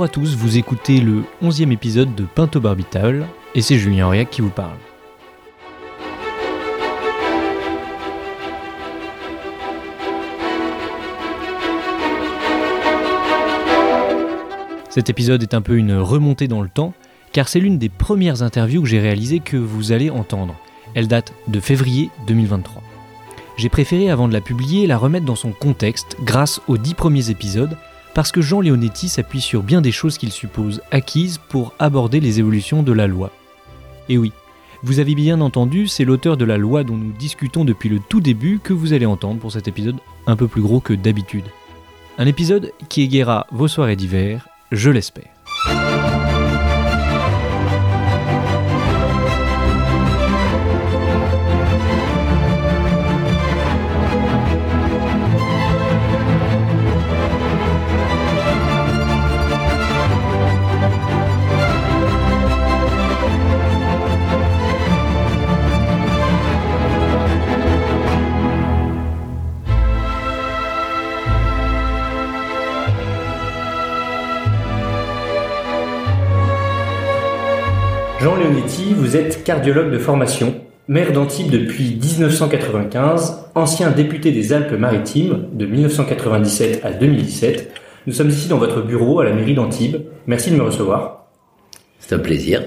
Bonjour à tous, vous écoutez le 11e épisode de Pinto Barbital et c'est Julien Auriac qui vous parle. Cet épisode est un peu une remontée dans le temps, car c'est l'une des premières interviews que j'ai réalisées que vous allez entendre. Elle date de février 2023. J'ai préféré, avant de la publier, la remettre dans son contexte grâce aux dix premiers épisodes, parce que Jean Leonetti s'appuie sur bien des choses qu'il suppose acquises pour aborder les évolutions de la loi. Et oui, vous avez bien entendu, c'est l'auteur de la loi dont nous discutons depuis le tout début que vous allez entendre pour cet épisode un peu plus gros que d'habitude. Un épisode qui égayera vos soirées d'hiver je l'espère. Jean Leonetti, vous êtes cardiologue de formation, maire d'Antibes depuis 1995, ancien député des Alpes-Maritimes de 1997 à 2017. Nous sommes ici dans votre bureau à la mairie d'Antibes. Merci de me recevoir. C'est un plaisir.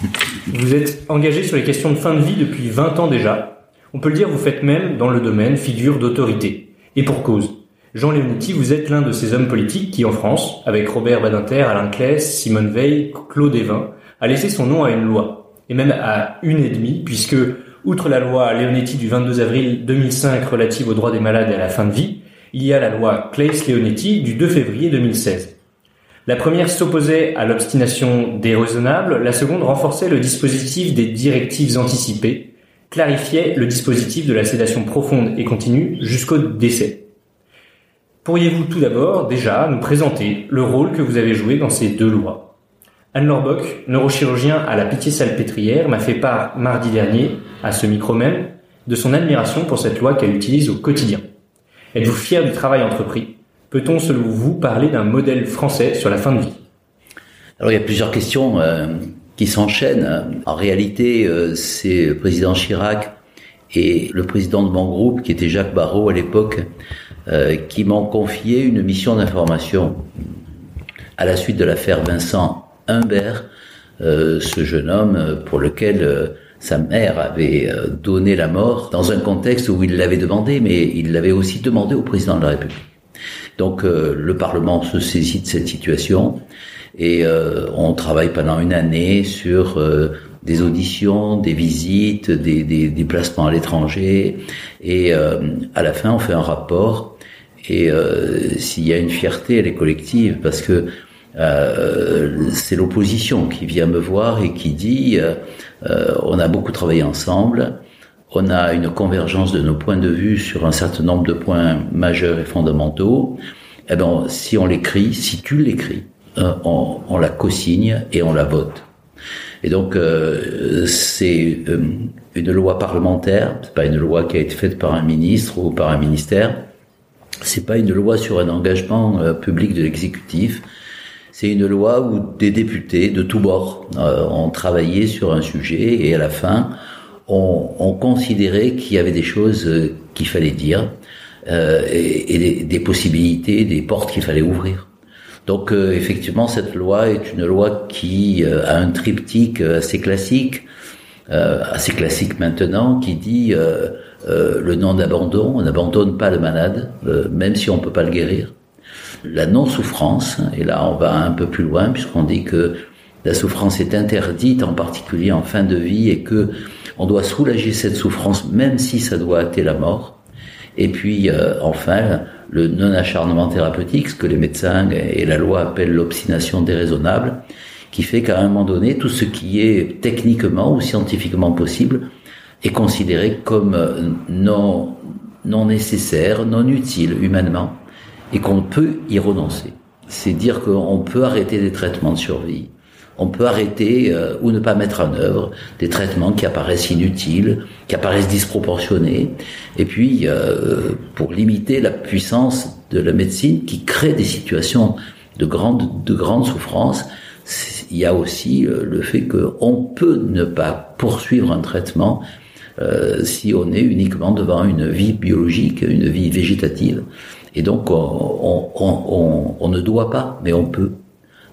vous êtes engagé sur les questions de fin de vie depuis 20 ans déjà. On peut le dire, vous faites même dans le domaine figure d'autorité. Et pour cause. Jean Leonetti, vous êtes l'un de ces hommes politiques qui, en France, avec Robert Badinter, Alain Claes, Simone Veil, Claude Evin, a laissé son nom à une loi, et même à une et demie, puisque, outre la loi Leonetti du 22 avril 2005 relative aux droits des malades à la fin de vie, il y a la loi Claes-Leonetti du 2 février 2016. La première s'opposait à l'obstination déraisonnable, la seconde renforçait le dispositif des directives anticipées, clarifiait le dispositif de la sédation profonde et continue jusqu'au décès. Pourriez-vous tout d'abord déjà nous présenter le rôle que vous avez joué dans ces deux lois? Anne Lorbock, neurochirurgien à la Pitié-Salpêtrière, m'a fait part mardi dernier, à ce micro même, de son admiration pour cette loi qu'elle utilise au quotidien. Êtes-vous fier du travail entrepris? Peut-on, selon vous, parler d'un modèle français sur la fin de vie? Alors il y a plusieurs questions euh, qui s'enchaînent. En réalité, euh, c'est le président Chirac et le président de mon groupe, qui était Jacques Barrault à l'époque, euh, qui m'ont confié une mission d'information à la suite de l'affaire Vincent Humbert, euh, ce jeune homme euh, pour lequel euh, sa mère avait donné la mort dans un contexte où il l'avait demandé, mais il l'avait aussi demandé au président de la République. Donc le Parlement se saisit de cette situation et on travaille pendant une année sur des auditions, des visites, des, des déplacements à l'étranger et à la fin on fait un rapport et s'il y a une fierté, elle est collective parce que euh, c'est l'opposition qui vient me voir et qui dit euh, euh, on a beaucoup travaillé ensemble, on a une convergence de nos points de vue sur un certain nombre de points majeurs et fondamentaux. Eh ben, si on l'écrit, si tu l'écris, on, on, la co-signe et on la vote. Et donc c'est une loi parlementaire, c'est pas une loi qui a été faite par un ministre ou par un ministère. C'est pas une loi sur un engagement public de l'exécutif c'est une loi où des députés de tous bords euh, ont travaillé sur un sujet et à la fin ont, ont considéré qu'il y avait des choses euh, qu'il fallait dire euh, et, et des, possibilités, des portes qu'il fallait ouvrir. Donc euh, effectivement, cette loi est une loi qui a un triptyque assez classique, assez classique maintenant, qui dit le non d'abandon, on n'abandonne pas le malade, même si on peut pas le guérir la non-souffrance, et là on va un peu plus loin puisqu'on dit que la souffrance est interdite, en particulier en fin de vie, et que on doit soulager cette souffrance même si ça doit hâter la mort. Et puis euh, enfin le non-acharnement thérapeutique, ce que les médecins et la loi appellent l'obstination déraisonnable, qui fait qu'à un moment donné, tout ce qui est techniquement ou scientifiquement possible est considéré comme euh, non, non nécessaire, non utile humainement et qu'on peut y renoncer. C'est dire qu'on peut arrêter des traitements de survie, on peut arrêter euh, ou ne pas mettre en œuvre des traitements qui apparaissent inutiles, qui apparaissent disproportionnés, et puis euh, pour limiter la puissance de la médecine qui crée des situations de grandes, de grandes souffrances, il y a aussi euh, le fait qu'on peut ne pas poursuivre un traitement euh, si on est uniquement devant une vie biologique, une vie végétative. Et donc on, ne doit pas, mais on peut,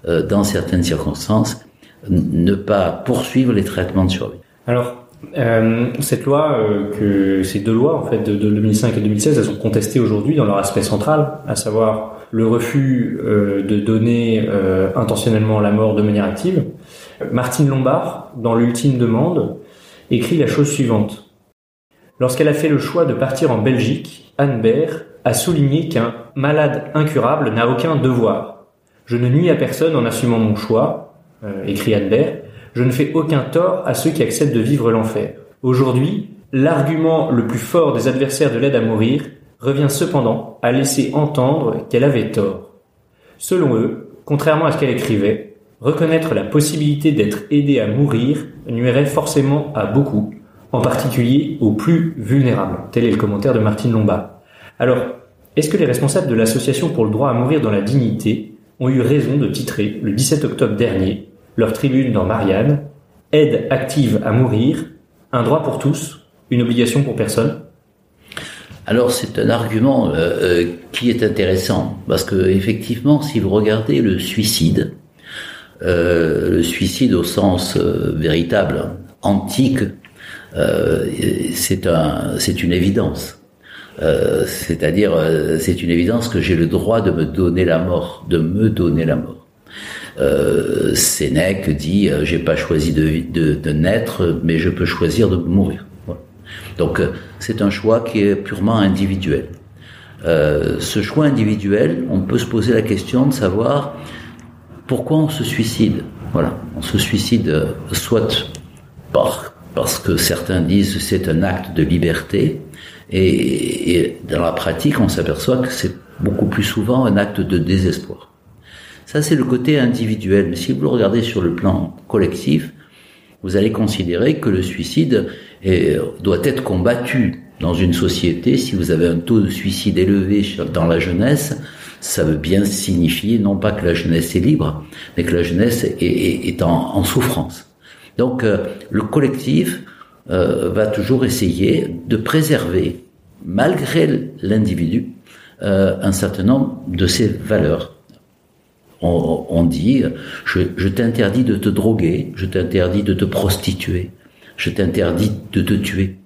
euh, dans certaines circonstances, ne pas poursuivre les traitements de survie. Alors, euh, cette loi, euh, ces deux lois en fait de, de 2005 et 2016, elles sont contestées aujourd'hui dans leur aspect central, à savoir le refus de donner intentionnellement la mort de manière active. Martine Lombard, dans l'ultime demande, écrit la chose suivante. Lorsqu'elle a fait le choix de partir en Belgique, Anne Baer a souligné qu'un malade incurable n'a aucun devoir. Je ne nuis à personne en assumant mon choix, euh, écrit Baer, je ne fais aucun tort à ceux qui acceptent de vivre l'enfer. Aujourd'hui, l'argument le plus fort des adversaires de l'aide à mourir revient cependant à laisser entendre qu'elle avait tort. Selon eux, contrairement à ce qu'elle écrivait, reconnaître la possibilité d'être aidé à mourir nuirait forcément à beaucoup, en particulier aux plus vulnérables. Tel est le commentaire de Martine Lombard. Alors, est-ce que les responsables de l'association pour le droit à mourir dans la dignité ont eu raison de titrer, le 17 octobre dernier, leur tribune dans Marianne, Aide active à mourir, un droit pour tous, une obligation pour personne alors c'est un argument euh, euh, qui est intéressant parce que effectivement, si vous regardez le suicide, euh, le suicide au sens véritable, antique, c'est un, c'est une évidence. C'est-à-dire, c'est une évidence que j'ai le droit de me donner la mort, de me donner la mort. Sénèque dit, j'ai pas choisi de, de, de naître, mais je peux choisir de mourir. Donc euh, c'est un choix qui est purement individuel. Euh, ce choix individuel, on peut se poser la question de savoir pourquoi on se suicide. Voilà, on se suicide euh, soit par, parce que certains disent c'est un acte de liberté, et, et dans la pratique, on s'aperçoit que c'est beaucoup plus souvent un acte de désespoir. Ça, c'est le côté individuel. Mais si vous le regardez sur le plan collectif, vous allez considérer que le suicide doit être combattu dans une société. Si vous avez un taux de suicide élevé dans la jeunesse, ça veut bien signifier non pas que la jeunesse est libre, mais que la jeunesse est, en, souffrance. Donc euh, le collectif euh, va toujours essayer de préserver, malgré l'individu, euh, un certain nombre de ses valeurs on, dit, je, t'interdis de te droguer, je t'interdis de te prostituer, je t'interdis de te tuer.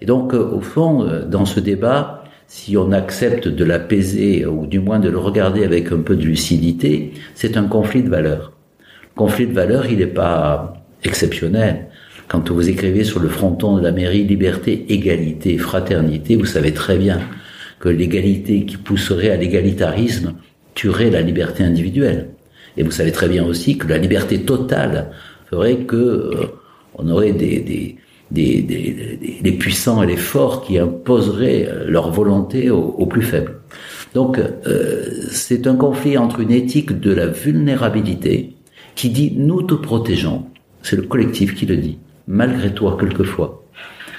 Et donc, euh, au fond, euh, dans ce débat, si on accepte de l'apaiser, ou du moins de le regarder avec un peu de lucidité, c'est un conflit de valeurs. Le conflit de valeurs, il n'est pas exceptionnel. Quand vous écrivez sur le fronton de la mairie liberté, égalité, fraternité, vous savez très bien que l'égalité qui pousserait à l'égalitarisme tuerait la liberté individuelle. Et vous savez très bien aussi que la liberté totale ferait que euh, on aurait des, des, des, des, les puissants et les forts qui imposeraient euh, leur volonté aux, plus faibles. Donc euh, c'est un conflit entre une éthique de la vulnérabilité qui dit nous te protégeons, c'est le collectif qui le dit, malgré toi quelquefois.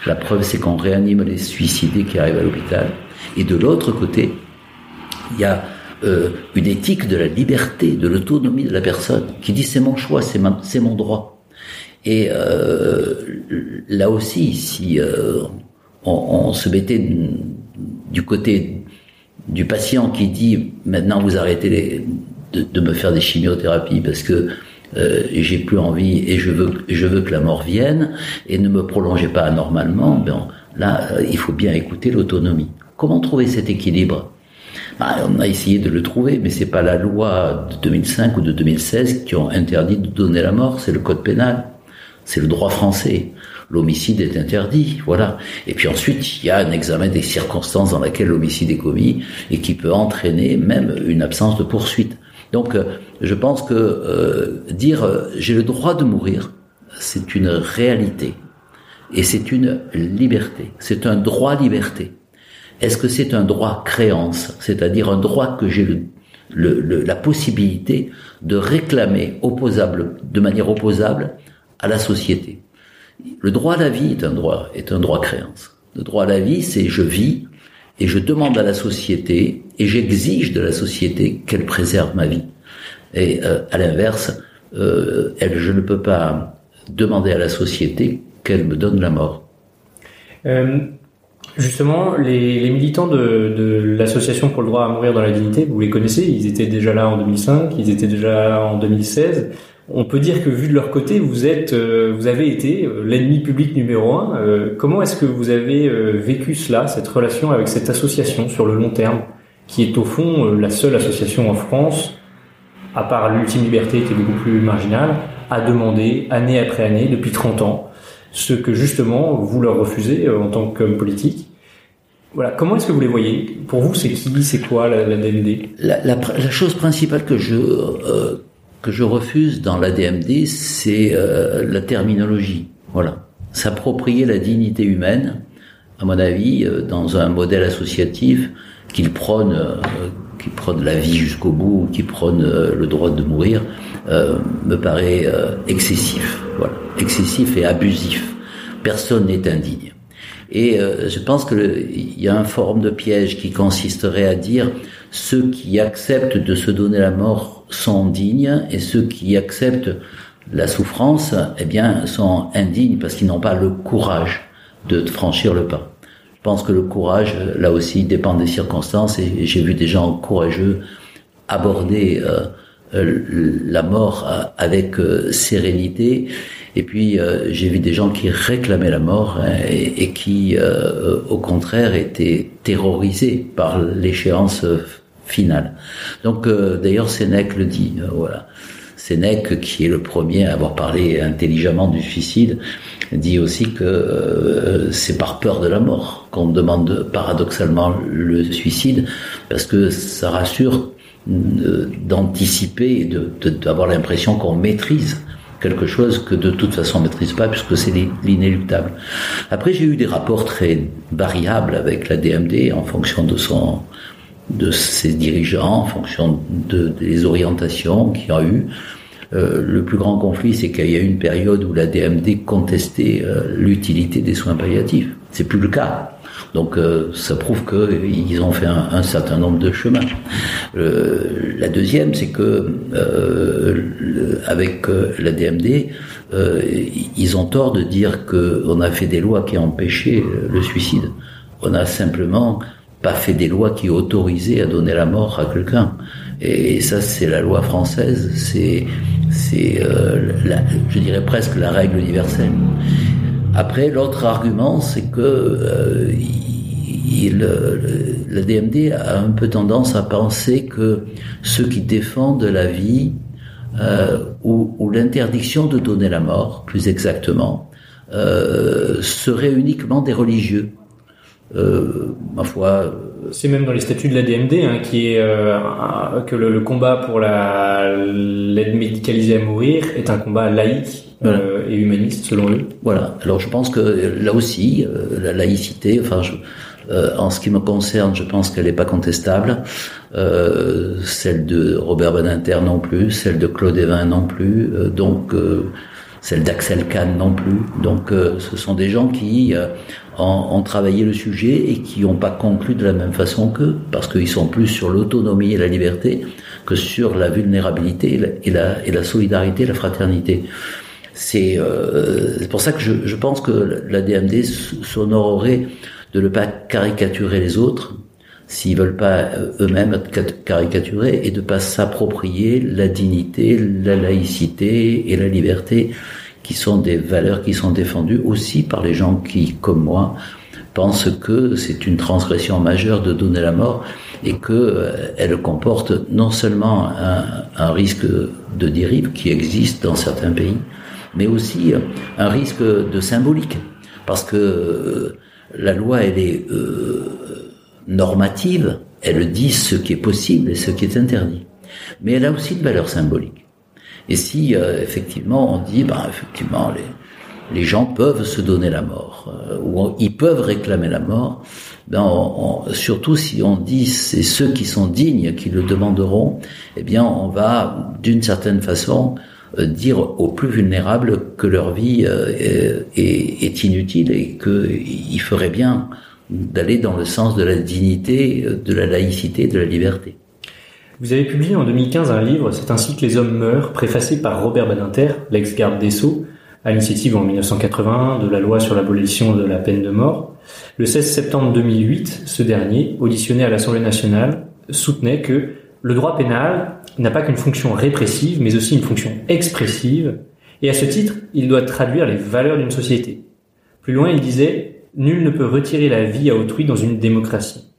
La preuve c'est qu'on réanime les suicidés qui arrivent à l'hôpital. Et de l'autre côté, il y a euh, une éthique de la liberté, de l'autonomie de la personne, qui dit c'est mon choix, c'est, mon droit. Et euh, là aussi, si euh, on, on, se mettait du côté du patient qui dit maintenant vous arrêtez les, de, de, me faire des chimiothérapies parce que euh, j'ai plus envie et je veux je veux que la mort vienne et ne me prolongez pas anormalement, ben là euh, il faut bien écouter l'autonomie. Comment trouver cet équilibre? Bah, on a essayé de le trouver, mais c'est pas la loi de 2005 ou de 2016 qui ont interdit de donner la mort, c'est le code pénal, c'est le droit français. L'homicide est interdit, voilà. Et puis ensuite, il y a un examen des circonstances dans lesquelles l'homicide est commis et qui peut entraîner même une absence de poursuite. Donc, euh, je pense que euh, dire euh, j'ai le droit de mourir, c'est une réalité et c'est une liberté, c'est un droit-liberté. Est-ce que c'est un droit créance, c'est-à-dire un droit que j'ai le, la possibilité de réclamer opposable, de manière opposable à la société? Le droit à la vie est un droit, est un droit créance. Le droit à la vie, c'est je vis et je demande à la société et j'exige de la société qu'elle préserve ma vie. Et à l'inverse, elle, je ne peux pas demander à la société qu'elle me donne la mort. Justement, les, militants de, l'association pour le droit à mourir dans la dignité, vous les connaissez, ils étaient déjà là en 2005, ils étaient déjà là en 2016. On peut dire que vu de leur côté, vous êtes, euh, vous avez été euh, l'ennemi public numéro un. Euh, comment est-ce que vous avez vécu cela, cette relation avec cette association sur le long terme, qui est au fond la seule association en France, à part l'ultime liberté qui est beaucoup plus marginale, à demander année après année depuis 30 ans ce que justement vous leur refusez en tant qu'homme politique. Voilà. Comment est-ce que vous les voyez? Pour vous, c'est qui? C'est quoi la, DMD la, chose principale que je que je refuse dans la DMD, c'est euh, la terminologie. Voilà. S'approprier la dignité humaine, à mon avis, euh, dans un modèle associatif qui prône, euh, qui prône la vie jusqu'au bout, qui prône le droit de mourir, me paraît excessif. Voilà. Excessif et abusif. Personne n'est indigne. Et je pense qu'il y a une forme de piège qui consisterait à dire ceux qui acceptent de se donner la mort sont dignes et ceux qui acceptent la souffrance, eh bien, sont indignes parce qu'ils n'ont pas le courage de franchir le pas. Je pense que le courage, là aussi, dépend des circonstances et j'ai vu des gens courageux aborder euh, euh, la mort euh, avec sérénité. Et puis j'ai vu des gens qui réclamaient la mort hein, et, et, qui, au contraire, étaient terrorisés par l'échéance finale. Donc euh, d'ailleurs Sénèque le dit, euh, voilà. Sénèque, qui est le premier à avoir parlé intelligemment du suicide, dit aussi que euh, c'est par peur de la mort qu'on demande paradoxalement le suicide, parce que ça rassure d'anticiper et d'avoir l'impression qu'on maîtrise quelque chose que de toute façon on ne maîtrise pas puisque c'est l'inéluctable. Après j'ai eu des rapports très variables avec la DMD en fonction de son de ses dirigeants en fonction de, des orientations qu'il y a eu. Euh, le plus grand conflit, c'est qu'il y a eu une période où la DMD contestait euh, l'utilité des soins palliatifs. C'est plus le cas. Donc euh, ça prouve qu'ils ont fait un, un, certain nombre de chemins. la deuxième, c'est que avec la DMD, ils ont tort de dire qu'on a fait des lois qui empêchaient le suicide. On a simplement pas fait des lois qui autorisaient à donner la mort à quelqu'un. Et ça, c'est la loi française, c'est, euh, je dirais presque la règle universelle. Après, l'autre argument, c'est que euh, il, la DMD a un peu tendance à penser que ceux qui défendent la vie euh, ou, ou l'interdiction de donner la mort, plus exactement, euh, seraient uniquement des religieux. Euh, ma foi. Euh, c'est même dans les statuts de la DMD hein, qui est euh, que le, combat pour la l'aide médicalisée à mourir est un combat laïque et humaniste selon eux. Voilà. Alors je pense que là aussi la laïcité, enfin je, en ce qui me concerne, je pense qu'elle n'est pas contestable. celle de Robert Badinter non plus, celle de Claude Evin non plus. donc celle d'Axel Kahn non plus. Donc ce sont des gens qui ont, travaillé le sujet et qui n'ont pas conclu de la même façon qu'eux, parce qu'ils sont plus sur l'autonomie et la liberté que sur la vulnérabilité et la, et la, solidarité, la fraternité. C'est euh, pour ça que je, je, pense que la DMD s'honorerait de ne pas caricaturer les autres, s'ils veulent pas euh, eux-mêmes être caricaturés, et de pas s'approprier la dignité, la laïcité et la liberté qui sont des valeurs qui sont défendues aussi par les gens qui, comme moi, pensent que c'est une transgression majeure de donner la mort et que euh, elle comporte non seulement un, risque de dérive qui existe dans certains pays, mais aussi un risque de symbolique, parce que euh, la loi elle est euh, normative, elle dit ce qui est possible et ce qui est interdit, mais elle a aussi une valeur symbolique. Et si euh, effectivement on dit, ben effectivement les, les gens peuvent se donner la mort euh, ou ils peuvent réclamer la mort, ben surtout si on dit c'est ceux qui sont dignes qui le demanderont, eh bien on va d'une certaine façon euh, dire aux plus vulnérables que leur vie est, est, inutile et qu'il ferait bien d'aller dans le sens de la dignité, de la laïcité, de la liberté. Vous avez publié en 2015 un livre, C'est ainsi que les hommes meurent, préfacé par Robert Badinter, l'ex-garde des Sceaux, à l'initiative en 1981 de la loi sur l'abolition de la peine de mort. Le 16 septembre 2008, ce dernier, auditionné à l'Assemblée nationale, soutenait que le droit pénal n'a pas qu'une fonction répressive, mais aussi une fonction expressive, et à ce titre, il doit traduire les valeurs d'une société. Plus loin, il disait Nul ne peut retirer la vie à autrui dans une démocratie.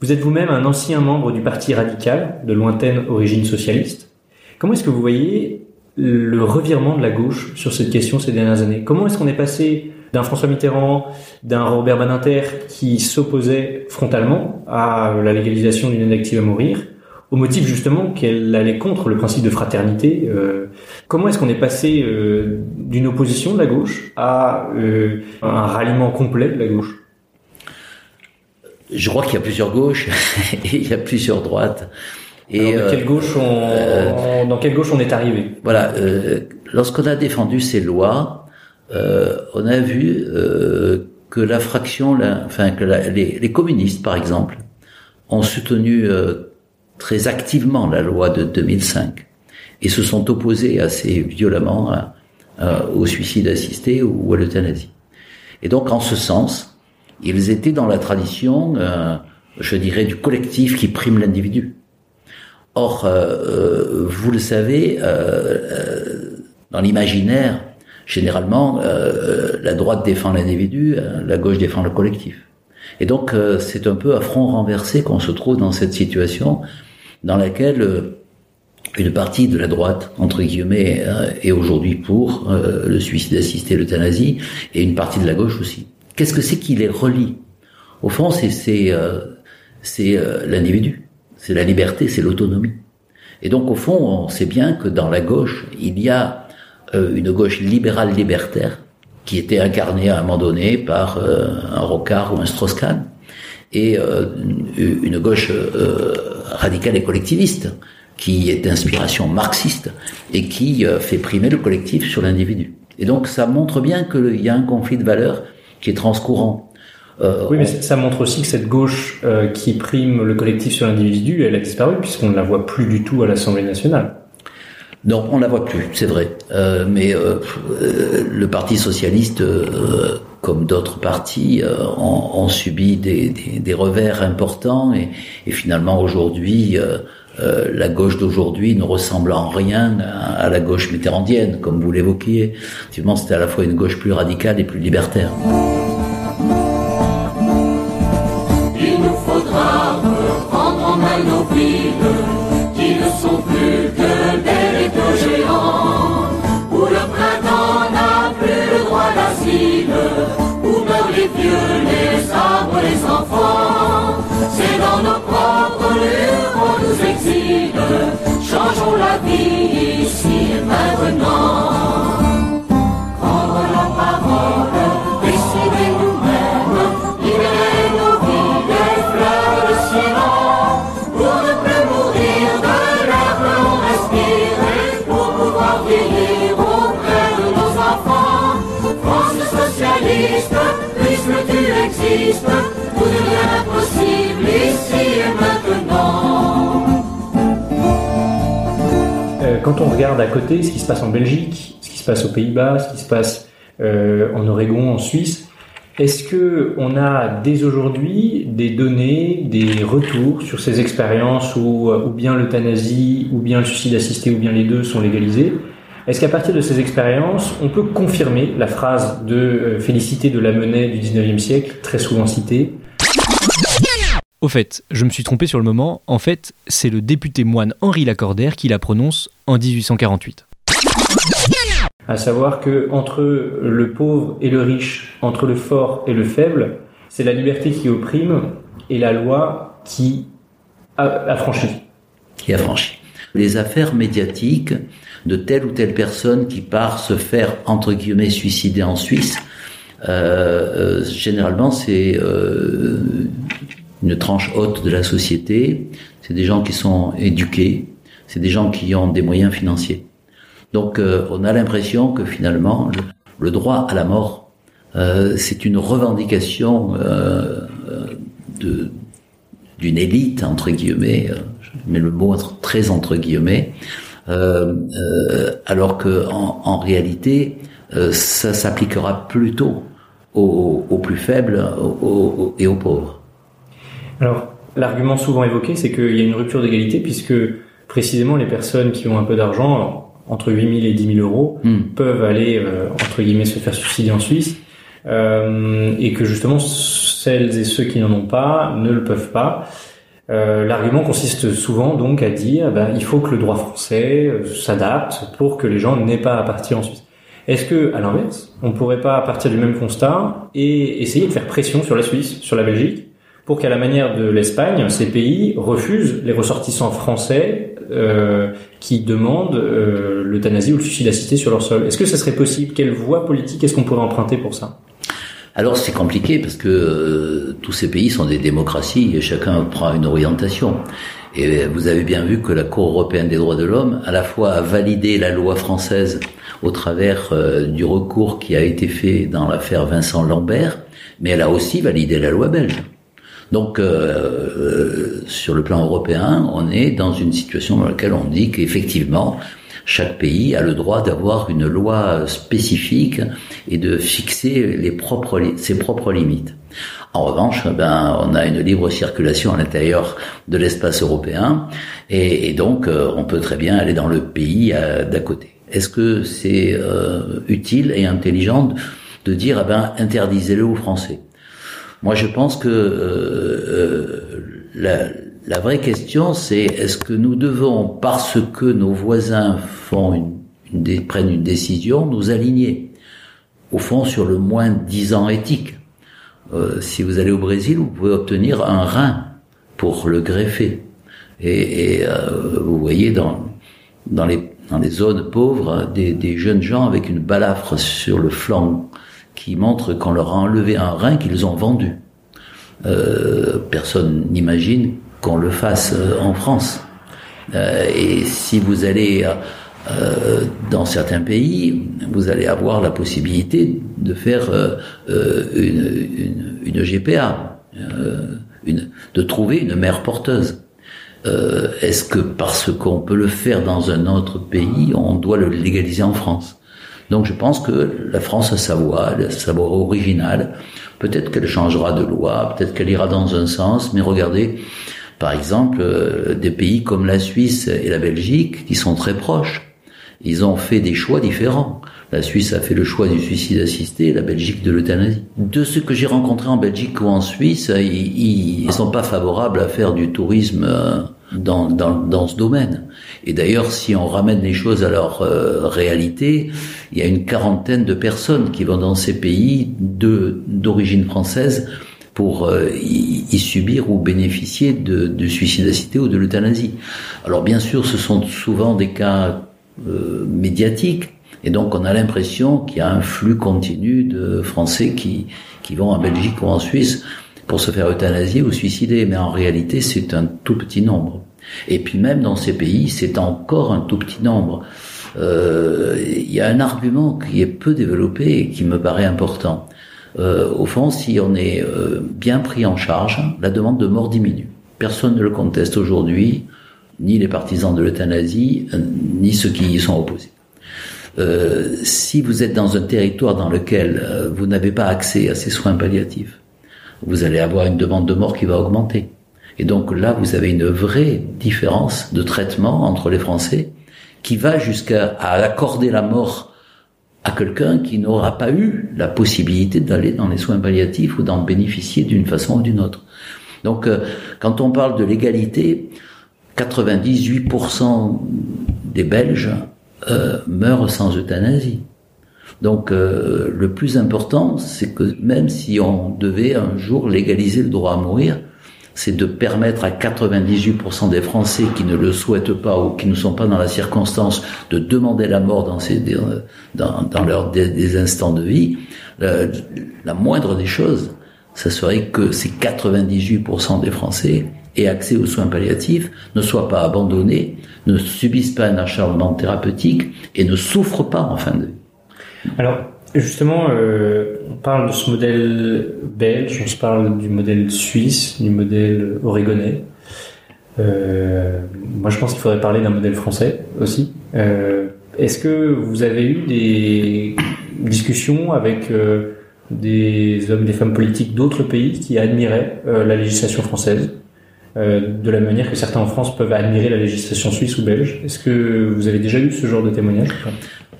Vous êtes vous-même un ancien membre du Parti radical, de lointaine origine socialiste. Comment est-ce que vous voyez le revirement de la gauche sur cette question ces dernières années? Comment est-ce qu'on est passé d'un François Mitterrand, d'un Robert Badinter qui s'opposait frontalement à la légalisation d'une aide active à mourir, au motif justement qu'elle allait contre le principe de fraternité. Euh, comment est-ce qu'on est passé euh, d'une opposition de la gauche à euh, un ralliement complet de la gauche? Je crois qu'il y a plusieurs gauches et il y a plusieurs droites. Et dans, quelle gauche on, dans quelle gauche on est arrivé? Voilà, lorsqu'on a défendu ces lois, on a vu que la fraction, la, enfin que la, les, les, communistes par exemple, ont soutenu très activement la loi de 2005 et se sont opposés assez violemment au suicide assisté ou à l'euthanasie. Et donc en ce sens, ils étaient dans la tradition, euh, je dirais, du collectif qui prime l'individu. Or, euh, euh, vous le savez, dans l'imaginaire, généralement, la droite défend l'individu, la gauche défend le collectif. Et donc, c'est un peu à front renversé qu'on se trouve dans cette situation dans laquelle euh, une partie de la droite, entre guillemets, euh, est aujourd'hui pour euh, le suicide assisté, l'euthanasie, et une partie de la gauche aussi. Qu'est-ce que c'est qui les relie? Au fond, c'est c'est l'individu, c'est la liberté, c'est l'autonomie. Et donc, au fond, on sait bien que dans la gauche, il y a une gauche libérale libertaire qui était incarnée à un moment donné par un Rocard ou un Strauss-Kahn, et une gauche radical et collectiviste, qui est d'inspiration marxiste et qui euh, fait primer le collectif sur l'individu. Et donc ça montre bien qu'il y a un conflit de valeurs qui est transcourant. Euh, oui, mais ça montre aussi que cette gauche euh, qui prime le collectif sur l'individu, elle a disparu puisqu'on ne la voit plus du tout à l'Assemblée nationale. Non, on la voit plus, c'est vrai. Euh, mais euh, le Parti socialiste, euh, comme d'autres partis, ont, ont, subi des, des, des, revers importants et, et finalement aujourd'hui, la gauche d'aujourd'hui ne ressemble en rien à, la gauche mitterrandienne, comme vous l'évoquiez. Effectivement, c'était à la fois une gauche plus radicale et plus libertaire. Il nous faudra prendre en main nos villes qui ne sont plus que des où le printemps n'a plus le droit d'asile, où meurent les vieux, ici et maintenant. La parole, décider nous-mêmes, libérer nos vies de pour ne plus mourir de pour pouvoir nos enfants. France socialiste, puisque tu existes, quand on regarde à côté ce qui se passe en Belgique, ce qui se passe aux Pays-Bas, ce qui se passe euh, en Oregon, en Suisse, est-ce que on a dès aujourd'hui des données, des retours sur ces expériences où ou bien l'euthanasie, ou bien le suicide assisté, ou bien les deux sont légalisés? Est-ce qu'à partir de ces expériences, on peut confirmer la phrase de euh, Félicité de Lamennais du 19e siècle, très souvent citée Au fait, je me suis trompé sur le moment, en fait, c'est le député moine Henri Lacordaire qui la prononce en 1848 à savoir que entre le pauvre et le riche, entre le fort et le faible, c'est la liberté qui opprime et la loi qui affranchit. Qui affranchit. Les affaires médiatiques de telle ou telle personne qui part se faire entre guillemets suicider en Suisse, euh, euh, généralement c'est euh, une tranche haute de la société, c'est des gens qui sont éduqués, c'est des gens qui ont des moyens financiers. Donc euh, on a l'impression que finalement le, droit à la mort, euh, c'est une revendication euh, de d'une élite entre guillemets, je mets le mot très entre guillemets, euh, euh, alors que en, réalité, euh, ça s'appliquera plutôt aux, aux, plus faibles aux, et aux pauvres. Alors, l'argument souvent évoqué, c'est qu'il y a une rupture d'égalité puisque précisément les personnes qui ont un peu d'argent, entre 8 000 et 10 000 euros, hmm. peuvent aller, euh, entre guillemets, se faire subsidier en Suisse. Euh, et que justement celles et ceux qui n'en ont pas ne le peuvent pas. Euh, L'argument consiste souvent donc à dire bah, il faut que le droit français s'adapte pour que les gens n'aient pas à partir en Suisse. Est-ce que, à l'inverse, on pourrait pas partir du même constat et essayer de faire pression sur la Suisse, sur la Belgique, pour qu'à la manière de l'Espagne, ces pays refusent les ressortissants français euh, qui demandent euh, l'euthanasie ou le suicide assisté sur leur sol Est-ce que ça serait possible? Quelle voie politique est-ce qu'on pourrait emprunter pour ça? Alors c'est compliqué parce que euh, tous ces pays sont des démocraties et chacun prend une orientation. Et vous avez bien vu que la Cour européenne des droits de l'homme, à la fois a validé la loi française au travers euh, du recours qui a été fait dans l'affaire Vincent Lambert, mais elle a aussi validé la loi belge. Donc, euh, sur le plan européen, on est dans une situation dans laquelle on dit qu'effectivement, chaque pays a le droit d'avoir une loi spécifique et de fixer les propres, ses propres limites. En revanche, ben, on a une libre circulation à l'intérieur de l'espace européen et, donc euh, on peut très bien aller dans le pays euh, d'à côté. Est-ce que c'est euh, utile et intelligent de dire ah ben interdisez-le aux Français? Moi, je pense que la, la vraie question, c'est est-ce que nous devons, parce que nos voisins font une, prennent une décision, nous aligner au fond sur le moins disant éthique. Euh, si vous allez au Brésil, vous pouvez obtenir un rein pour le greffer. Et, euh, vous voyez dans, dans, les, dans les zones pauvres des, des jeunes gens avec une balafre sur le flanc qui montre qu'on leur a enlevé un rein qu'ils ont vendu. Euh, personne n'imagine qu'on le fasse euh, en France. Euh, et si vous allez dans certains pays, vous allez avoir la possibilité de faire une, GPA, de trouver une mère porteuse. Est-ce que parce qu'on peut le faire dans un autre pays, on doit le légaliser en France? Donc je pense que la France a sa voix, sa voix originale. Peut-être qu'elle changera de loi, peut-être qu'elle ira dans un sens, mais regardez, par exemple, euh, des pays comme la Suisse et la Belgique, qui sont très proches, ils ont fait des choix différents. La Suisse a fait le choix du suicide assisté, la Belgique de l'euthanasie. De ceux que j'ai rencontrés en Belgique ou en Suisse, ils ne sont pas favorables à faire du tourisme euh, dans, dans, dans ce domaine. Et d'ailleurs, si on ramène les choses à leur euh, réalité, il y a une quarantaine de personnes qui vont dans ces pays d'origine française pour euh, y, subir ou bénéficier de, de suicide assisté ou de l'euthanasie. Alors bien sûr, ce sont souvent des cas euh, médiatiques, et donc on a l'impression qu'il y a un flux continu de Français qui, qui vont en Belgique ou en Suisse pour se faire euthanasier ou suicider, mais en réalité c'est un tout petit nombre. Et puis même dans ces pays, c'est encore un tout petit nombre. Euh, il y a un argument qui est peu développé et qui me paraît important. Euh, au fond, si on est euh, bien pris en charge, la demande de mort diminue. Personne ne le conteste aujourd'hui, ni les partisans de l'euthanasie, euh, ni ceux qui y sont opposés. Si vous êtes dans un territoire dans lequel vous n'avez pas accès à ces soins palliatifs, vous allez avoir une demande de mort qui va augmenter. Et donc là, vous avez une vraie différence de traitement entre les Français qui va jusqu'à accorder la mort à quelqu'un qui n'aura pas eu la possibilité d'aller dans les soins palliatifs ou d'en bénéficier d'une façon ou d'une autre. Donc, euh, quand on parle de l'égalité, 98% des Belges euh, meurent sans euthanasie. Donc, euh, le plus important, c'est que même si on devait un jour légaliser le droit à mourir, c'est de permettre à 98% des Français qui ne le souhaitent pas ou qui ne sont pas dans la circonstance de demander la mort dans, ces, dans, dans leurs des, instants de vie, la, moindre des choses, ça serait que ces 98% des Français aient accès aux soins palliatifs, ne soient pas abandonnés, ne subissent pas un acharnement thérapeutique et ne souffrent pas en fin de vie. Alors, Justement, euh, on parle de ce modèle belge, on se parle du modèle suisse, du modèle oregonais. Euh, moi, je pense qu'il faudrait parler d'un modèle français aussi. Euh, Est-ce que vous avez eu des discussions avec des hommes, des femmes politiques d'autres pays qui admiraient la législation française? De la manière que certains en France peuvent admirer la législation suisse ou belge Est-ce que vous avez déjà eu ce genre de témoignage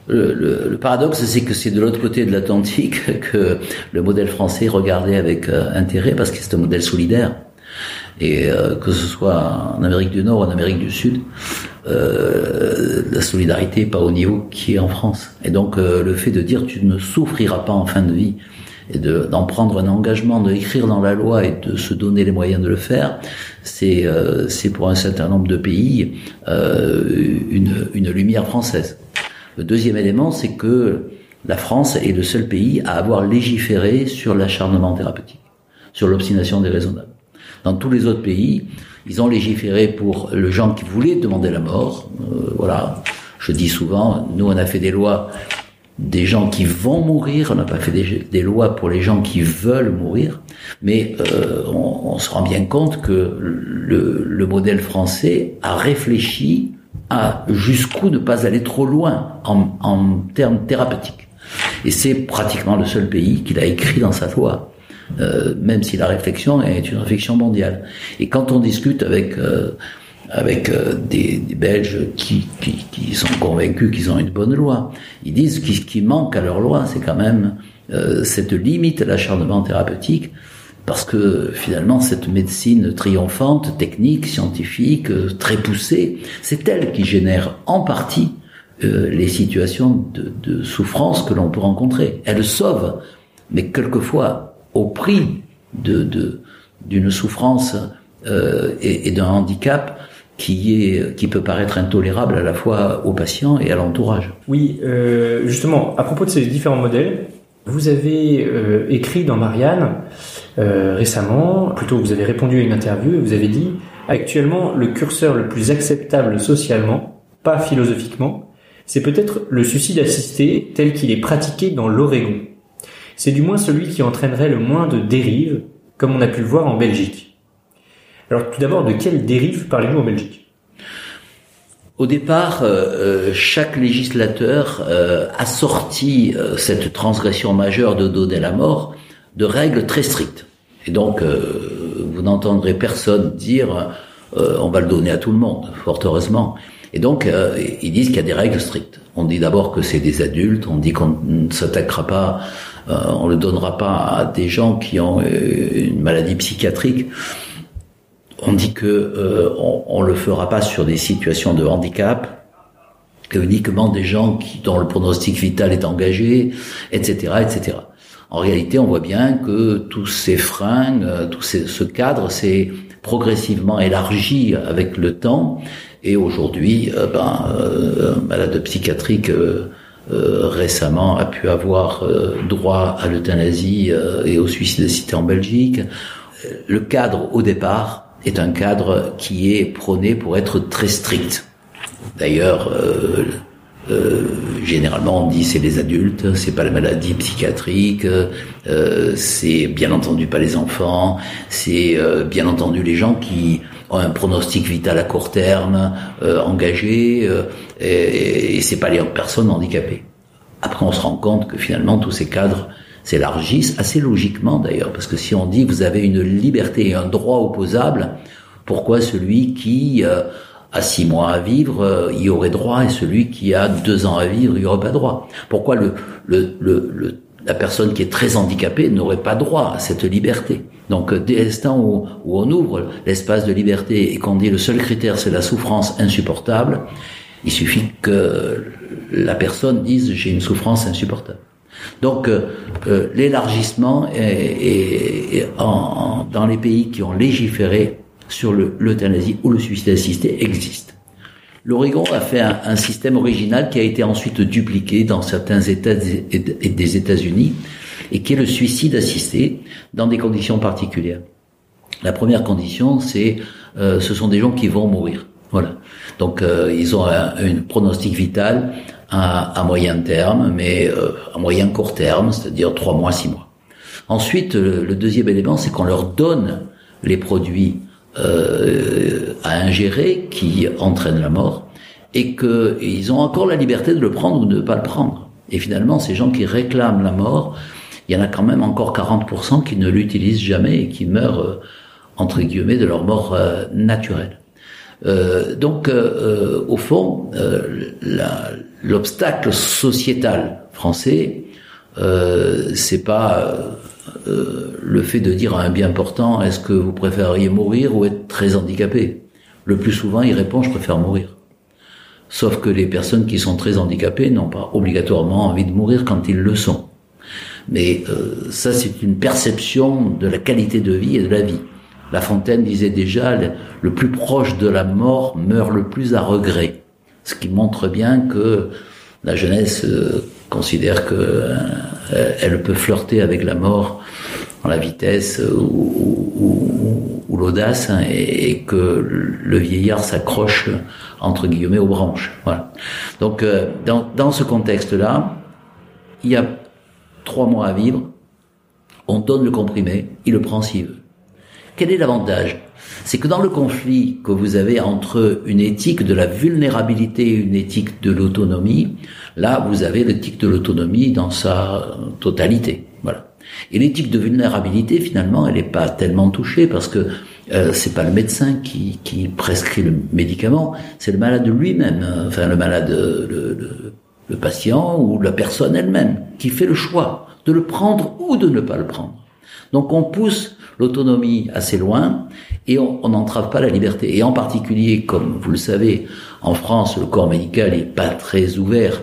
le, paradoxe, c'est que c'est de l'autre côté de l'Atlantique que le modèle français regardait avec euh, intérêt parce que c'est un modèle solidaire. Et euh, que ce soit en Amérique du Nord ou en Amérique du Sud, euh, la solidarité n'est pas au niveau qui est en France. Et donc euh, le fait de dire tu ne souffriras pas en fin de vie et d'en prendre un engagement, de l'écrire dans la loi et de se donner les moyens de le faire, c'est euh, pour un certain nombre de pays euh, une, une lumière française. Le deuxième élément, c'est que la France est le seul pays à avoir légiféré sur l'acharnement thérapeutique, sur l'obstination déraisonnable. Dans tous les autres pays, ils ont légiféré pour le gens qui voulaient demander la mort. Euh, voilà. Je dis souvent, nous on a fait des lois des gens qui vont mourir, on n'a pas fait des, lois pour les gens qui veulent mourir, mais euh, on, se rend bien compte que le, le modèle français a réfléchi à jusqu'où ne pas aller trop loin en, en termes thérapeutiques. Et c'est pratiquement le seul pays qu'il a écrit dans sa loi euh, même si la réflexion est une réflexion mondiale. Et quand on discute avec euh, avec euh, des, des, Belges qui, qui, qui, sont convaincus qu'ils ont une bonne loi, ils disent que ce qui manque à leur loi, c'est quand même euh, cette limite à l'acharnement thérapeutique, parce que finalement cette médecine triomphante, technique, scientifique, euh, très poussée, c'est elle qui génère en partie les situations de, de souffrance que l'on peut rencontrer. Elle sauve, mais quelquefois au prix d'une souffrance euh, et, et d'un handicap qui est qui peut paraître intolérable à la fois aux patients et à l'entourage. Oui, euh, justement, à propos de ces différents modèles, vous avez euh, écrit dans Marianne euh, récemment, plutôt vous avez répondu à une interview et vous avez dit actuellement le curseur le plus acceptable socialement, pas philosophiquement, c'est peut-être le suicide assisté tel qu'il est pratiqué dans l'Oregon c'est du moins celui qui entraînerait le moins de dérives, comme on a pu le voir en Belgique. Alors tout d'abord, de quelle dérive parlez-vous en Belgique? Au départ, euh, chaque législateur euh, a sorti euh, cette transgression majeure de donner la mort de règles très strictes. Et donc, euh, vous n'entendrez personne dire euh, on va le donner à tout le monde, fort heureusement. Et donc, ils disent qu'il y a des règles strictes. On dit d'abord que c'est des adultes, on dit qu'on ne s'attaquera pas euh, on le donnera pas à des gens qui ont euh, une maladie psychiatrique. On dit que euh, on, on, le fera pas sur des situations de handicap, que uniquement des gens qui, dont le pronostic vital est engagé, etc., etc. En réalité, on voit bien que tous ces freins, tout ces, ce cadre s'est progressivement élargi avec le temps. Et aujourd'hui, ben, un malade psychiatrique euh, récemment a pu avoir euh, droit à l'euthanasie euh, et au suicide assisté en Belgique. Le cadre au départ est un cadre qui est prôné pour être très strict. D'ailleurs, euh, généralement, on dit c'est les adultes, c'est pas la maladie psychiatrique, euh, c'est bien entendu pas les enfants, c'est euh, bien entendu les gens qui ont un pronostic vital à court terme engagé, et, et c'est pas les personnes handicapées. Après, on se rend compte que finalement tous ces cadres s'élargissent assez logiquement d'ailleurs, parce que si on dit vous avez une liberté et un droit opposable, pourquoi celui qui à six mois à vivre, euh, y aurait droit, et celui qui a deux ans à vivre, n'y aurait pas droit? Pourquoi le, le, le, la personne qui est très handicapée n'aurait pas droit à cette liberté? Donc dès l'instant où, où on ouvre l'espace de liberté et qu'on dit le seul critère c'est la souffrance insupportable, il suffit que la personne dise j'ai une souffrance insupportable. Donc euh, euh, l'élargissement est, est, est en, dans les pays qui ont légiféré sur l'euthanasie ou le suicide assisté existe. L'Oregon a fait un, un, système original qui a été ensuite dupliqué dans certains États des États-Unis et qui est le suicide assisté dans des conditions particulières. La première condition, c'est euh, ce sont des gens qui vont mourir. Voilà. Donc euh, ils ont un, un, pronostic vital à, moyen terme, mais euh, à moyen court terme, c'est-à-dire trois mois, six mois. Ensuite, le, le deuxième élément, c'est qu'on leur donne les produits euh, à ingérer qui entraîne la mort et qu'ils ont encore la liberté de le prendre ou de ne pas le prendre. Et finalement, ces gens qui réclament la mort, il y en a quand même encore 40% qui ne l'utilisent jamais et qui meurent, euh, entre guillemets, de leur mort euh, naturelle. Euh, donc, euh, au fond, l'obstacle sociétal français, c'est pas le fait de dire à un bien portant, est-ce que vous préfériez mourir ou être très handicapé? Le plus souvent, il répond, je préfère mourir. Sauf que les personnes qui sont très handicapées n'ont pas obligatoirement envie de mourir quand ils le sont. Mais euh, ça, c'est une perception de la qualité de vie et de la vie. La Fontaine disait déjà, le, plus proche de la mort meurt le plus à regret. Ce qui montre bien que la jeunesse euh, considère que euh, peut flirter avec la mort en la vitesse ou, l'audace hein, et, que le vieillard s'accroche entre guillemets aux branches. Voilà. Donc dans, dans ce contexte-là, il y a trois mois à vivre, on donne le comprimé, il le prend s'il veut. Quel est l'avantage? C'est que dans le conflit que vous avez entre une éthique de la vulnérabilité et une éthique de l'autonomie, là vous avez l'éthique de l'autonomie dans sa totalité. Voilà. Et l'éthique de vulnérabilité, finalement, elle n'est pas tellement touchée parce que euh, c'est pas le médecin qui, prescrit le médicament, c'est le malade lui-même, enfin le malade, le, le, le patient ou la personne elle-même qui fait le choix de le prendre ou de ne pas le prendre. Donc on pousse l'autonomie assez loin et on n'entrave pas la liberté. Et en particulier, comme vous le savez, en France, le corps médical n'est pas très ouvert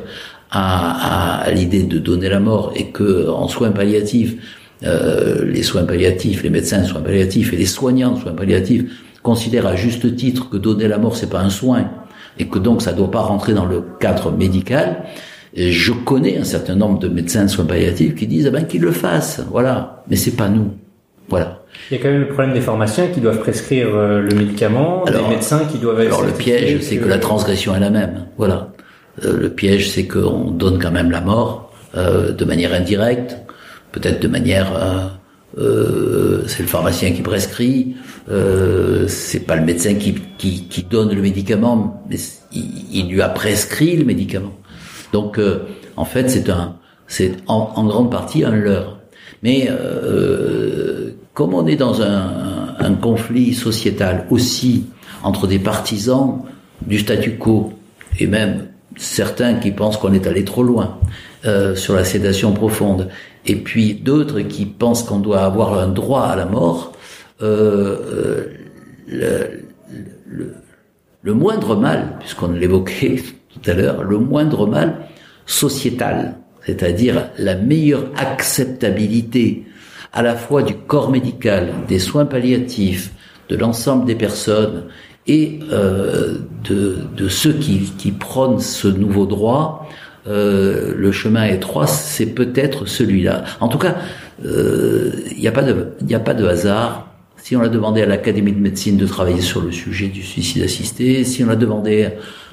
à, l'idée de donner la mort et que en soins palliatifs, euh, les soins palliatifs, les médecins de soins palliatifs et les soignants de soins palliatifs considèrent à juste titre que donner la mort c'est pas un soin, et que donc ça ne doit pas rentrer dans le cadre médical. Et je connais un certain nombre de médecins de soins palliatifs qui disent ah ben qu'ils le fassent, voilà, mais c'est pas nous, voilà. Il y a quand même le problème des pharmaciens qui doivent prescrire euh, le médicament, des médecins qui doivent. Alors le piège, c'est que... la transgression est la même, voilà. Euh, le piège, c'est qu'on donne quand même la mort euh, de manière indirecte, peut-être de manière euh, c'est le pharmacien qui prescrit, euh, c'est pas le médecin qui, qui, qui, donne le médicament, mais il, lui a prescrit le médicament. Donc, euh, en fait, c'est un, c'est en, grande partie un leurre. Mais euh, comme on est dans un, conflit sociétal aussi entre des partisans du statu quo et même certains qui pensent qu'on est allé trop loin euh, sur la sédation profonde et puis d'autres qui pensent qu'on doit avoir un droit à la mort, le, moindre mal, puisqu'on l'évoquait tout à l'heure, le moindre mal sociétal, c'est-à-dire la meilleure acceptabilité à la fois du corps médical, des soins palliatifs, de l'ensemble des personnes et euh, de, de, ceux qui, qui prônent ce nouveau droit, euh, le chemin étroit, c'est peut-être celui-là. En tout cas, il euh, n'y a pas de, a pas de hasard. Si on a demandé à l'Académie de médecine de travailler sur le sujet du suicide assisté, si on a demandé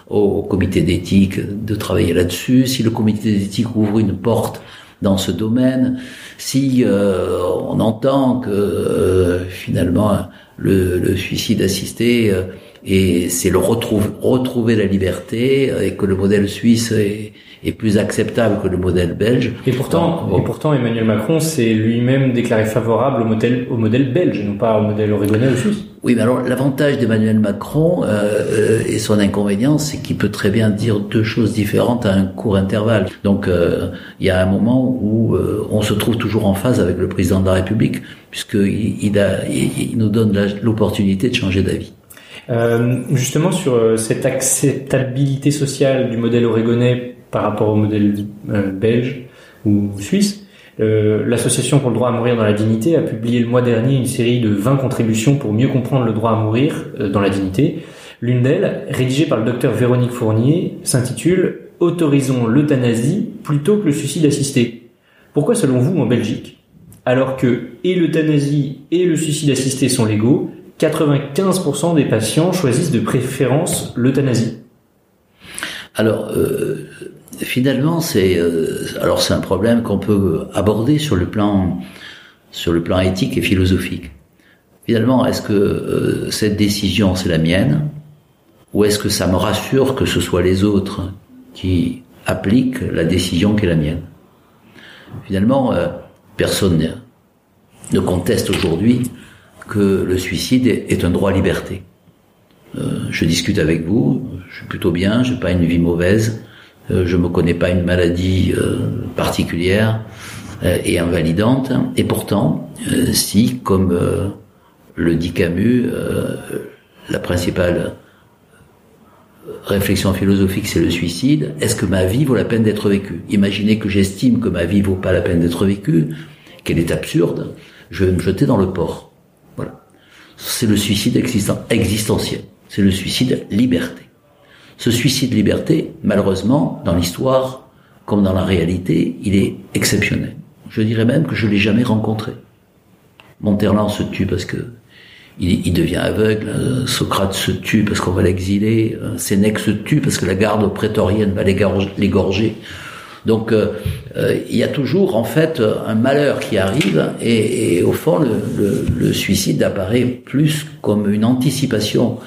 au comité d'éthique de travailler là-dessus, si le comité d'éthique ouvre une porte dans ce domaine, si euh, on entend que finalement le, le, suicide assisté et c'est le retrouver, retrouver la liberté et que le modèle suisse est, est plus acceptable que le modèle belge. Et pourtant, et pourtant Emmanuel Macron s'est lui-même déclaré favorable au modèle, au modèle belge, non pas au modèle oregonais ou suisse. Oui, mais alors l'avantage d'Emmanuel Macron euh, euh, et son inconvénient, c'est qu'il peut très bien dire deux choses différentes à un court intervalle. Donc euh, il y a un moment où euh, on se trouve toujours en phase avec le président de la République, puisqu'il il, a, il nous donne l'opportunité de changer d'avis. Euh, justement sur cette acceptabilité sociale du modèle oregonais par rapport au modèle euh, belge ou suisse. Euh, L'association pour le droit à mourir dans la dignité a publié le mois dernier une série de 20 contributions pour mieux comprendre le droit à mourir euh, dans la dignité. L'une d'elles, rédigée par le docteur Véronique Fournier, s'intitule Autorisons l'euthanasie plutôt que le suicide assisté. Pourquoi selon vous en Belgique Alors que et l'euthanasie et le suicide assisté sont légaux, 95% des patients choisissent de préférence l'euthanasie? Alors, finalement, c'est euh, alors c'est un problème qu'on peut aborder sur le plan sur le plan éthique et philosophique. finalement, est-ce que euh, cette décision, c'est la mienne Ou est-ce que ça me rassure que ce soit les autres qui appliquent la décision qui est la mienne? Finalement, euh, personne ne conteste aujourd'hui que le suicide est un droit à liberté. Euh, je discute avec vous, je suis plutôt bien, je n'ai pas une vie mauvaise, je me connais pas une maladie euh, particulière euh, et invalidante. Et pourtant, si, comme le dit Camus, la principale réflexion philosophique, c'est le suicide. Est-ce que ma vie vaut la peine d'être vécue? Imaginez que j'estime que ma vie vaut pas la peine d'être vécue, qu'elle est absurde, je vais me jeter dans le port. Voilà. C'est le suicide existentiel. C'est le suicide liberté. Ce suicide liberté, malheureusement, dans l'histoire comme dans la réalité, il est exceptionnel. Je dirais même que je l'ai jamais rencontré. Monterland se tue parce que il, devient aveugle, euh, Socrate se tue parce qu'on va l'exiler, euh, Sénèque se tue parce que la garde prétorienne va l'égorger. Donc euh, il y a toujours en fait un malheur qui arrive et, au fond le, le, suicide apparaît plus comme une anticipation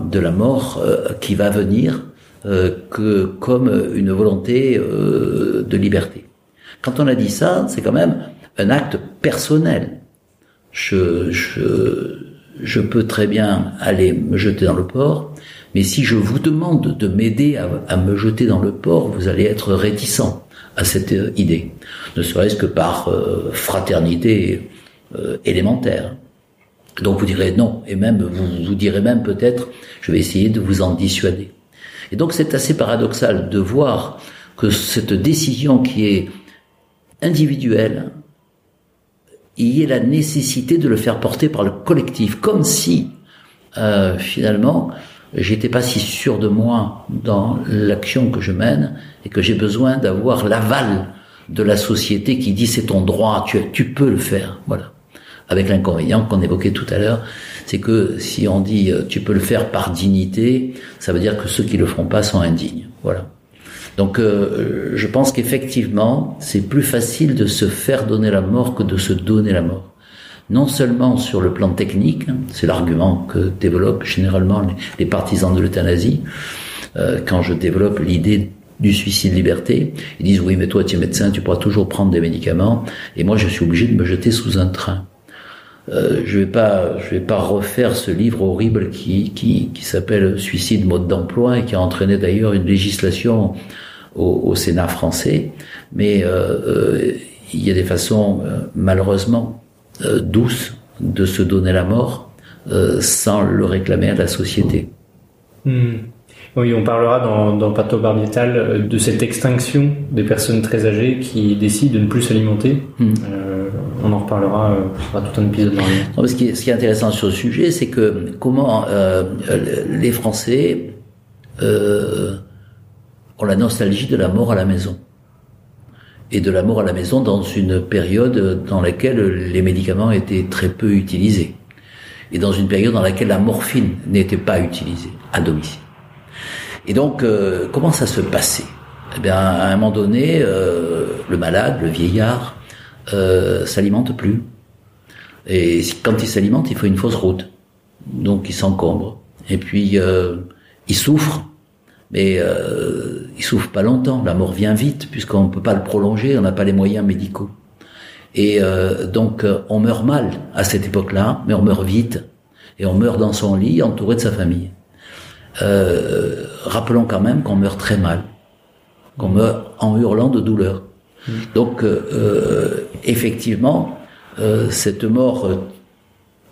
de la mort euh, qui va venir euh, que comme une volonté euh, de liberté. Quand on a dit ça, c'est quand même un acte personnel. Je, je, je peux très bien aller me jeter dans le port, mais si je vous demande de m'aider à, à, me jeter dans le port, vous allez être réticent à cette idée, ne serait-ce que par fraternité élémentaire. Donc vous direz non, et même vous, vous direz même peut-être, je vais essayer de vous en dissuader. Et donc c'est assez paradoxal de voir que cette décision qui est individuelle, il y ait la nécessité de le faire porter par le collectif, comme si euh, finalement j'étais pas si sûr de moi dans l'action que je mène et que j'ai besoin d'avoir l'aval de la société qui dit c'est ton droit, tu, tu peux le faire, voilà avec l'inconvénient qu'on évoquait tout à l'heure, c'est que si on dit euh, tu peux le faire par dignité, ça veut dire que ceux qui le feront pas sont indignes. Voilà. Donc euh, je pense qu'effectivement, c'est plus facile de se faire donner la mort que de se donner la mort. Non seulement sur le plan technique, hein, c'est l'argument que développent généralement les, partisans de l'euthanasie, euh, quand je développe l'idée du suicide liberté, ils disent oui mais toi tu es médecin, tu pourras toujours prendre des médicaments, et moi je suis obligé de me jeter sous un train. Euh, je vais vais pas refaire ce livre horrible qui, qui, qui s'appelle Suicide mode d'emploi et qui a entraîné d'ailleurs une législation au, au Sénat français. Mais euh, euh, il y a des façons malheureusement douces de se donner la mort sans le réclamer à la société. Hmm. Oui, on parlera dans, dans Pato Barbietal de cette extinction des personnes très âgées qui décident de ne plus s'alimenter. Hmm on en reparlera, euh, tout un épisode dans ce, qui est, ce qui est intéressant sur le sujet, c'est que comment euh, les Français euh, ont la nostalgie de la mort à la maison. Et de la mort à la maison dans une période dans laquelle les médicaments étaient très peu utilisés. Et dans une période dans laquelle la morphine n'était pas utilisée à domicile. Et donc, comment ça se passait? Eh bien, à un moment donné, le malade, le vieillard, euh, s'alimente plus. Et quand il s'alimente, il faut une fausse route. Donc il s'encombre. Et puis euh, il souffre, mais euh, il souffre pas longtemps. La mort vient vite puisqu'on ne peut pas le prolonger, on n'a pas les moyens médicaux. Et euh, donc euh, on meurt mal à cette époque-là, mais on meurt vite. Et on meurt dans son lit, entouré de sa famille. Euh, rappelons quand même qu'on meurt très mal, qu'on meurt en hurlant de douleur. Donc, euh, euh, effectivement, euh, cette mort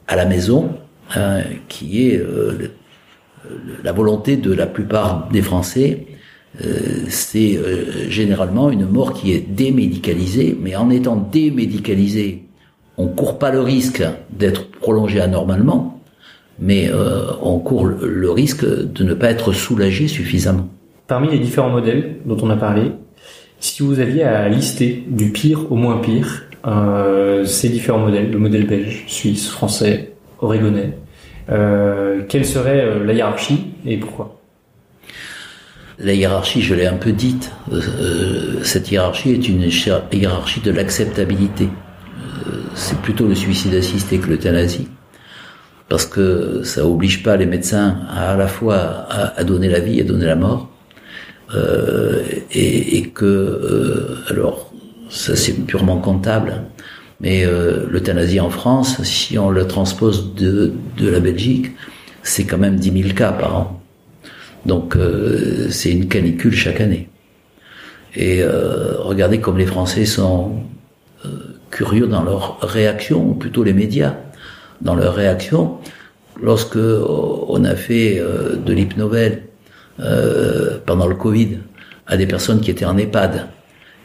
à la maison, hein, qui est la volonté de la plupart des Français, c'est généralement une mort qui est démédicalisée, mais en étant démédicalisée, on court pas le risque d'être prolongé anormalement, mais on court le risque de ne pas être soulagé suffisamment. Parmi les différents modèles dont on a parlé, si vous aviez à lister du pire au moins pire euh, ces différents modèles, le modèle belge, suisse, français, oregonais, euh, quelle serait euh, la hiérarchie et pourquoi? La hiérarchie, je l'ai un peu dite, euh, cette hiérarchie est une hiérarchie de l'acceptabilité. c'est plutôt le suicide assisté que l'euthanasie. Parce que ça oblige pas les médecins à, à la fois à, à donner la vie et donner la mort, euh, et, et, que euh, alors ça c'est purement comptable, mais euh, l'euthanasie en France, si on le transpose de, de la Belgique, c'est quand même 10 000 cas par an. Donc euh, c'est une canicule chaque année. Et euh, regardez comme les Français sont euh, curieux dans leur réaction, ou plutôt les médias, dans leur réaction. Lorsque on a fait euh, de l'hypnovel euh, pendant le Covid à des personnes qui étaient en EHPAD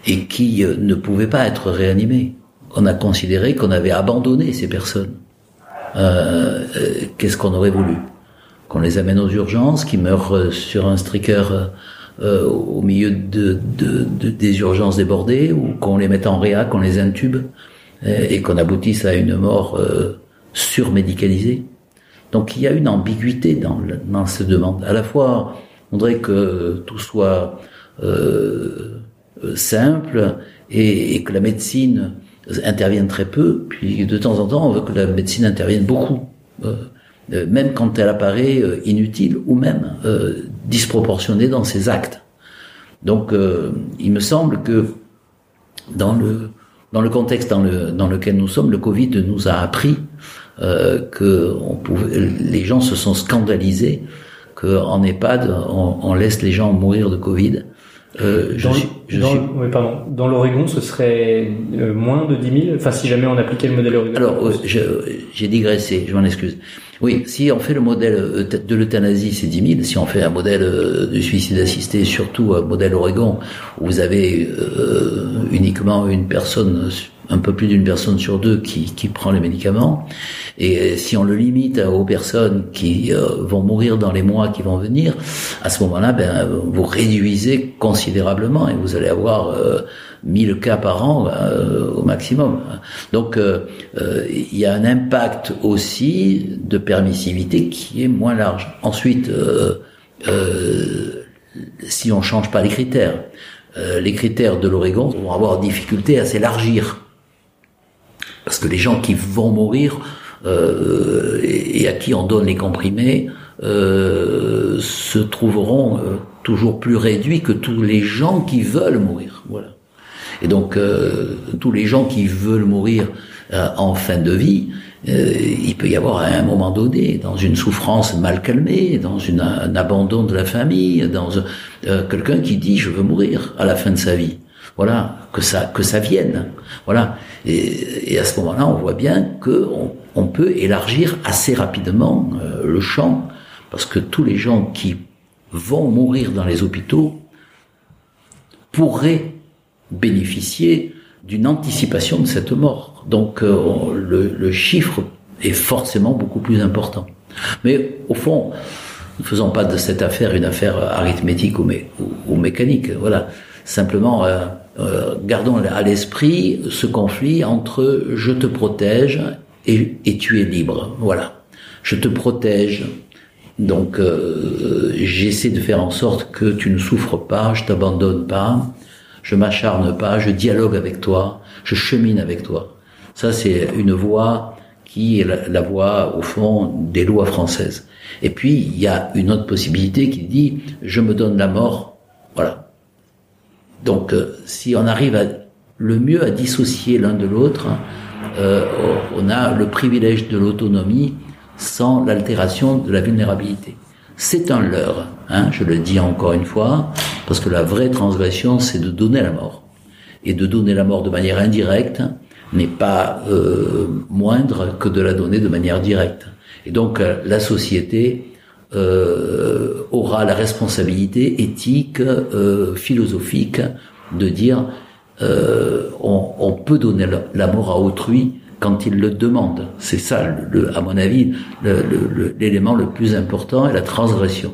et qui euh, ne pouvaient pas être réanimées, on a considéré qu'on avait abandonné ces personnes. Euh, Qu'est-ce qu'on aurait voulu? Qu'on les amène aux urgences, qu'ils meurent sur un striker euh, au milieu de, de, de, des urgences débordées, ou qu'on les mette en réa, qu'on les intube, et, et qu'on aboutisse à une mort euh, surmédicalisée. Donc il y a une ambiguïté dans, dans cette demande. À la fois, on voudrait que tout soit euh, simple et, et, que la médecine intervienne très peu, puis de temps en temps, on veut que la médecine intervienne beaucoup, euh, même quand elle apparaît inutile ou même euh, disproportionnée dans ses actes. Donc euh, il me semble que dans le, dans le contexte dans, le, dans lequel nous sommes, le Covid nous a appris euh, que on pouvait, les gens se sont scandalisés qu'en EHPAD, on, on, laisse les gens mourir de Covid. Euh, dans, je, je dans, suis... oui, pardon. Dans l'Oregon, ce serait euh, moins de 10 000 Enfin, si jamais on appliquait le modèle Oregon. Alors, euh, j'ai digressé, je m'en excuse. Oui, si on fait le modèle euh, de l'euthanasie, c'est 10 000. Si on fait un modèle de suicide assisté, surtout un modèle Oregon, où vous avez euh, uniquement une personne un peu plus d'une personne sur deux qui, qui, prend les médicaments. Et si on le limite aux personnes qui euh, vont mourir dans les mois qui vont venir, à ce moment-là, ben, vous réduisez considérablement et vous allez avoir euh, 1000 cas par an euh, au maximum. Donc euh, il y a un impact aussi de permissivité qui est moins large. Ensuite, euh, si on change pas les critères, les critères de l'Oregon vont avoir difficulté à s'élargir parce que les gens qui vont mourir euh, et, à qui on donne les comprimés euh, se trouveront euh, toujours plus réduits que tous les gens qui veulent mourir. Voilà. Et donc tous les gens qui veulent mourir en fin de vie, il peut y avoir à un moment donné, dans une souffrance mal calmée, dans un abandon de la famille, dans quelqu'un qui dit je veux mourir à la fin de sa vie. Voilà, que ça vienne. Voilà. Et, à ce moment-là, on voit bien que on, on, peut élargir assez rapidement euh, le champ, parce que tous les gens qui vont mourir dans les hôpitaux pourraient bénéficier d'une anticipation de cette mort. Donc euh, le, chiffre est forcément beaucoup plus important. Mais au fond, ne faisons pas de cette affaire une affaire arithmétique ou, mé, ou, ou mécanique. Voilà. Simplement, euh, euh, gardons à l'esprit ce conflit entre je te protège et, tu es libre. Voilà. Je te protège. Donc, euh, j'essaie de faire en sorte que tu ne souffres pas, je t'abandonne pas, je m'acharne pas, je dialogue avec toi, je chemine avec toi. Ça, c'est une voie qui est la, la voie, au fond, des lois françaises. Et puis, il y a une autre possibilité qui dit, je me donne la mort. Voilà. Donc, euh, si on arrive à, le mieux à dissocier l'un de l'autre, euh, on a le privilège de l'autonomie sans l'altération de la vulnérabilité. C'est un leurre, hein, je le dis encore une fois, parce que la vraie transgression, c'est de donner la mort. Et de donner la mort de manière indirecte n'est pas euh, moindre que de la donner de manière directe. Et donc, euh, la société euh, aura la responsabilité éthique, euh, philosophique de dire euh, on, on, peut donner la mort à autrui quand il le demande. C'est ça, le, à mon avis, l'élément le, le, plus important est la transgression.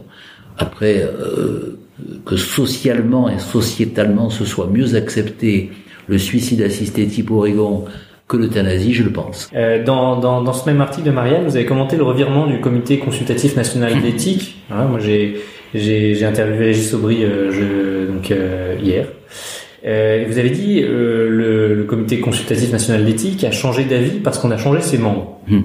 Après, euh, que socialement et sociétalement ce soit mieux accepté, le suicide assisté type Oregon, que l'euthanasie, je le pense. Euh, dans, dans, dans, ce même article de Marianne, vous avez commenté le revirement du Comité consultatif national d'éthique. Hein, moi, j'ai j'ai interviewé Régis Aubry euh, je, donc euh, hier. Vous avez dit le, le, Comité consultatif national d'éthique a changé d'avis parce qu'on a changé ses membres. Mmh.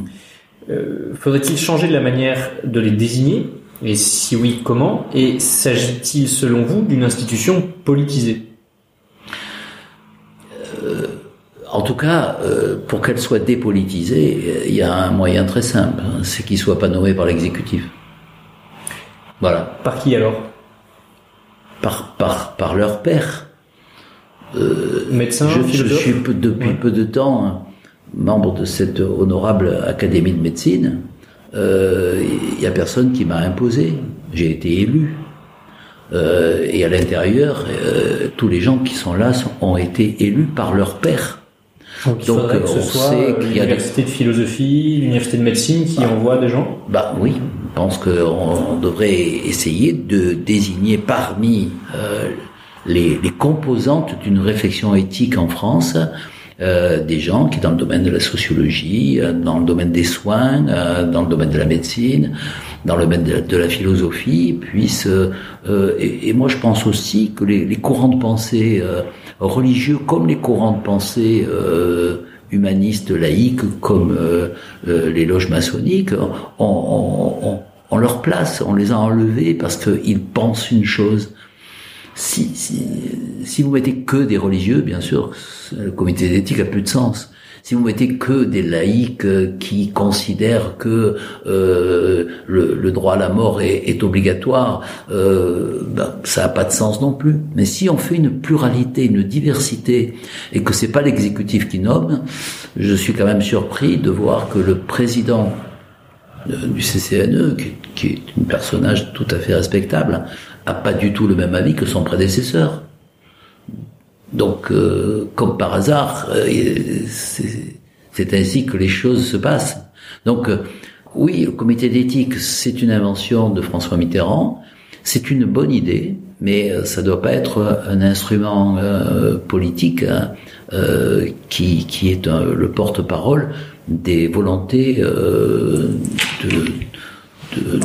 Euh, Faudrait-il changer de la manière de les désigner? Et si oui, comment? Et s'agit-il, selon vous, d'une institution politisée? En tout cas, euh, pour qu'elle soit dépolitisée, euh, il y a un moyen très simple, hein, c'est qu'ils ne soient pas nommés par l'exécutif. Voilà. Par qui alors? Par, par, par leur père. Médecin, je, je suis depuis Ouais. peu de temps hein, membre de cette honorable Académie de médecine. Euh, Il n'y a personne qui m'a imposé. J'ai été élu. Euh, et à l'intérieur, euh, tous les gens qui sont là sont- ont été élus par leur père. Donc Donc, euh, on sait euh, qu'il y a des- l'université de philosophie, l'université de médecine qui envoie des gens. Bah oui, je pense qu'on devrait essayer de désigner parmi euh, les, les composantes d'une réflexion éthique en France euh, des gens qui, dans le domaine de la sociologie, euh, dans le domaine des soins, euh, dans le domaine de la médecine, dans le domaine de la, de la philosophie, puissent... euh, euh, et, et moi, je pense aussi que les, les courants de pensée euh, religieux, comme les courants de pensée euh, humanistes, laïques, comme euh, euh, les loges maçonniques, ont leur place, on les a enlevés parce qu'ils pensent une chose. Si, si, si vous mettez que des religieux, bien sûr, le comité d'éthique a plus de sens. Si vous mettez que des laïcs euh, qui considèrent que euh, le, droit à la mort est, obligatoire, euh, ben, ça n'a pas de sens non plus. Mais si on fait une pluralité, une diversité, et que c'est pas l'exécutif qui nomme, je suis quand même surpris de voir que le président du CCNE, qui, qui est un personnage tout à fait respectable, a pas du tout le même avis que son prédécesseur. Donc, euh, comme par hasard, euh, c'est ainsi que les choses se passent. Donc, euh, oui, le comité d'éthique, c'est une invention de François Mitterrand, c'est une bonne idée, mais euh, ça doit pas être un instrument euh, politique hein, euh, qui, qui est un- le porte-parole des volontés euh, de, de,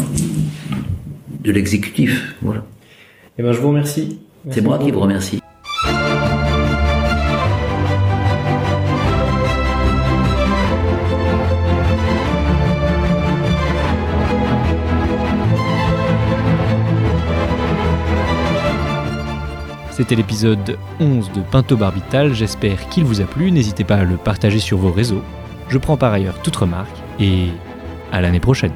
de l'exécutif. Voilà. Eh ben, je vous remercie. C'est moi qui vous remercie. C'était l'épisode 11 de Pinto Barbital, j'espère qu'il vous a plu, n'hésitez pas à le partager sur vos réseaux. Je prends par ailleurs toute remarque et à l'année prochaine.